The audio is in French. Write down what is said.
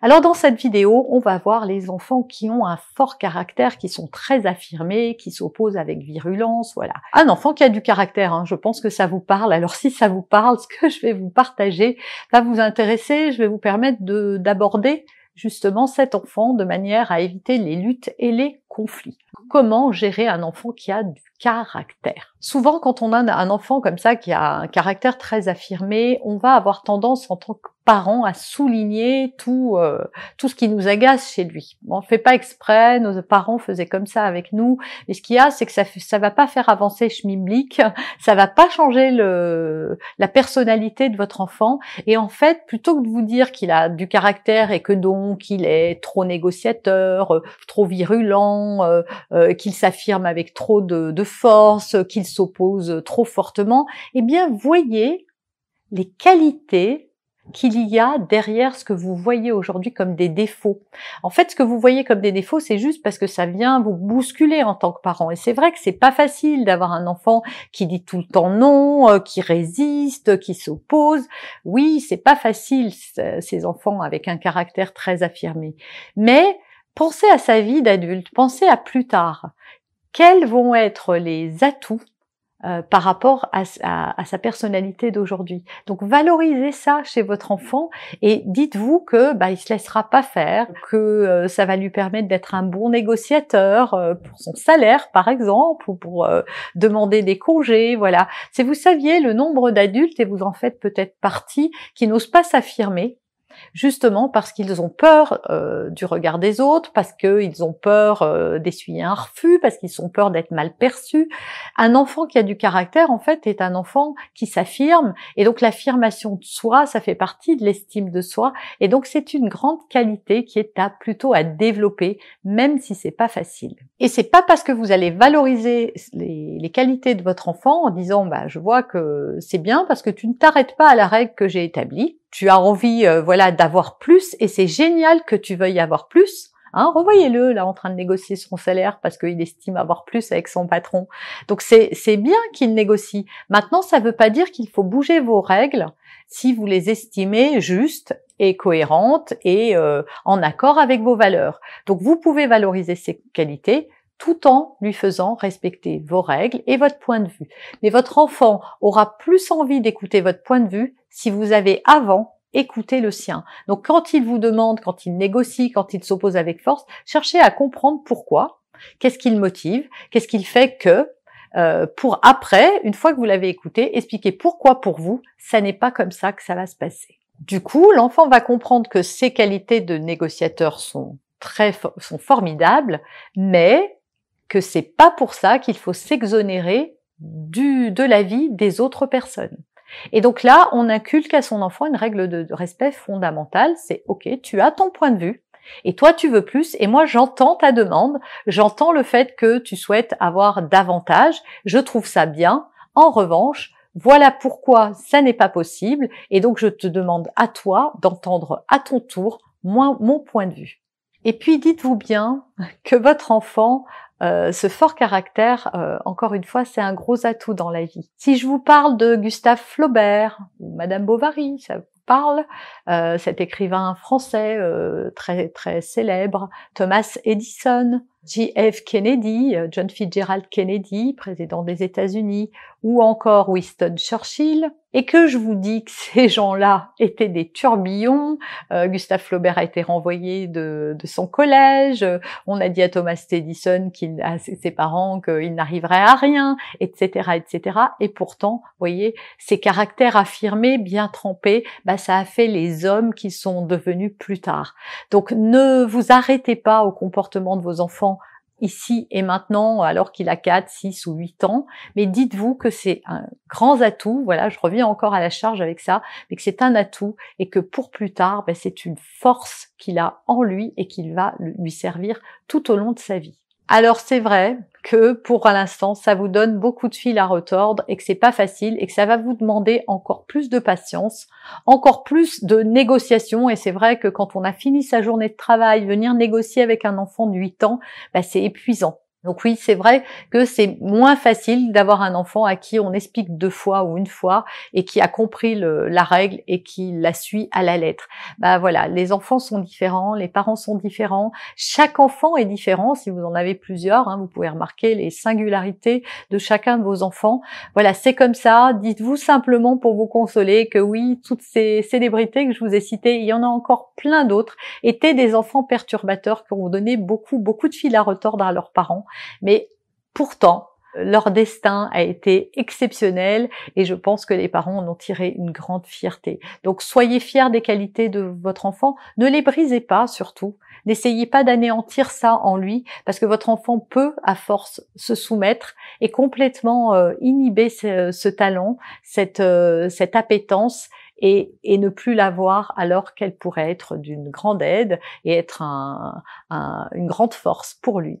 Alors dans cette vidéo, on va voir les enfants qui ont un fort caractère, qui sont très affirmés, qui s'opposent avec virulence, voilà. Un enfant qui a du caractère, hein, je pense que ça vous parle. Alors si ça vous parle, ce que je vais vous partager va vous intéresser, je vais vous permettre d'aborder justement cet enfant de manière à éviter les luttes et les conflits. Comment gérer un enfant qui a du caractère? Souvent, quand on a un enfant comme ça qui a un caractère très affirmé, on va avoir tendance en tant que parents à souligner tout euh, tout ce qui nous agace chez lui. On fait pas exprès, nos parents faisaient comme ça avec nous. Et ce qu'il y a, c'est que ça ça va pas faire avancer Schmimblick, ça va pas changer le la personnalité de votre enfant. Et en fait, plutôt que de vous dire qu'il a du caractère et que donc il est trop négociateur, euh, trop virulent, euh, qu'il s'affirme avec trop de, de force, qu'il s'oppose trop fortement, eh bien voyez les qualités qu'il y a derrière ce que vous voyez aujourd'hui comme des défauts. En fait, ce que vous voyez comme des défauts, c'est juste parce que ça vient vous bousculer en tant que parent. Et c'est vrai que c'est pas facile d'avoir un enfant qui dit tout le temps non, euh, qui résiste, qui s'oppose. Oui, c'est pas facile ces enfants avec un caractère très affirmé. Mais pensez à sa vie d'adulte, pensez à plus tard. Quels vont être les atouts euh, par rapport à, sa personnalité d'aujourd'hui. Donc valorisez ça chez votre enfant et dites-vous que bah, il se laissera pas faire, que euh, ça va lui permettre d'être un bon négociateur euh, pour son salaire par exemple ou pour demander des congés. Voilà. Si vous saviez le nombre d'adultes et vous en faites peut-être partie qui n'osent pas s'affirmer justement parce qu'ils ont peur euh, du regard des autres, parce qu'ils ont peur euh, d'essuyer un refus, parce qu'ils ont peur d'être mal perçus. Un enfant qui a du caractère, en fait, est un enfant qui s'affirme, et donc l'affirmation de soi, ça fait partie de l'estime de soi, et donc c'est une grande qualité qui est à plutôt à développer, même si c'est pas facile. Et c'est pas parce que vous allez valoriser les, les qualités de votre enfant en disant, bah, je vois que c'est bien parce que tu ne t'arrêtes pas à la règle que j'ai établie, tu as envie euh, voilà d'avoir plus et c'est génial que tu veuilles avoir plus. Hein, revoyez-le là en train de négocier son salaire parce qu'il estime avoir plus avec son patron. Donc c'est c'est bien qu'il négocie. Maintenant, ça ne veut pas dire qu'il faut bouger vos règles si vous les estimez justes et cohérentes et euh, en accord avec vos valeurs. Donc vous pouvez valoriser ses qualités tout en lui faisant respecter vos règles et votre point de vue. Mais votre enfant aura plus envie d'écouter votre point de vue si vous avez avant écouté le sien. Donc quand il vous demande, quand il négocie, quand il s'oppose avec force, cherchez à comprendre pourquoi, qu'est-ce qui le motive, qu'est-ce qu'il fait que, euh, pour après, une fois que vous l'avez écouté, expliquer pourquoi pour vous, ça n'est pas comme ça que ça va se passer. Du coup, l'enfant va comprendre que ses qualités de négociateur sont très sont formidables, mais que c'est pas pour ça qu'il faut s'exonérer du, de la vie des autres personnes. Et donc là, on inculque à son enfant une règle de respect fondamentale, c'est OK, tu as ton point de vue, et toi, tu veux plus, et moi, j'entends ta demande, j'entends le fait que tu souhaites avoir davantage, je trouve ça bien. En revanche, voilà pourquoi ça n'est pas possible, et donc je te demande à toi d'entendre à ton tour mon point de vue. Et puis dites-vous bien que votre enfant euh, ce fort caractère, euh, encore une fois, c'est un gros atout dans la vie. Si je vous parle de Gustave Flaubert ou Madame Bovary, ça vous parle, euh, cet écrivain français très très célèbre, Thomas Edison, JF Kennedy, euh, John Fitzgerald Kennedy, président des États-Unis, ou encore Winston Churchill, et que je vous dis que ces gens-là étaient des tourbillons, euh, Gustave Flaubert a été renvoyé de, son collège, on a dit à Thomas Edison, qu'il, à ses parents, qu'il n'arriverait à rien, etc., etc. Et pourtant, vous voyez, ces caractères affirmés, bien trempés, bah, ça a fait les hommes qui sont devenus plus tard. Donc ne vous arrêtez pas au comportement de vos enfants ici et maintenant alors qu'il a 4, 6 ou 8 ans, mais dites-vous que c'est un grand atout, voilà, je reviens encore à la charge avec ça, mais que c'est un atout et que pour plus tard, ben, c'est une force qu'il a en lui et qu'il va lui servir tout au long de sa vie. Alors c'est vrai que pour l'instant ça vous donne beaucoup de fil à retordre et que c'est pas facile et que ça va vous demander encore plus de patience, encore plus de négociation et c'est vrai que quand on a fini sa journée de travail, venir négocier avec un enfant de 8 ans, bah, c'est épuisant. Donc oui, c'est vrai que c'est moins facile d'avoir un enfant à qui on explique deux fois ou une fois et qui a compris la règle et qui la suit à la lettre. Bah voilà, les enfants sont différents, les parents sont différents, chaque enfant est différent. Si vous en avez plusieurs, hein, vous pouvez remarquer les singularités de chacun de vos enfants. Voilà, c'est comme ça. Dites-vous simplement pour vous consoler que oui, toutes ces célébrités que je vous ai citées, il y en a encore plein d'autres, étaient des enfants perturbateurs qui ont donné beaucoup, beaucoup de fil à retordre à leurs parents mais pourtant, leur destin a été exceptionnel et je pense que les parents en ont tiré une grande fierté. Donc soyez fiers des qualités de votre enfant, ne les brisez pas surtout, n'essayez pas d'anéantir ça en lui parce que votre enfant peut à force se soumettre et complètement euh, inhiber ce, talent, cette, euh, cette appétence et, ne plus l'avoir alors qu'elle pourrait être d'une grande aide et être une grande force pour lui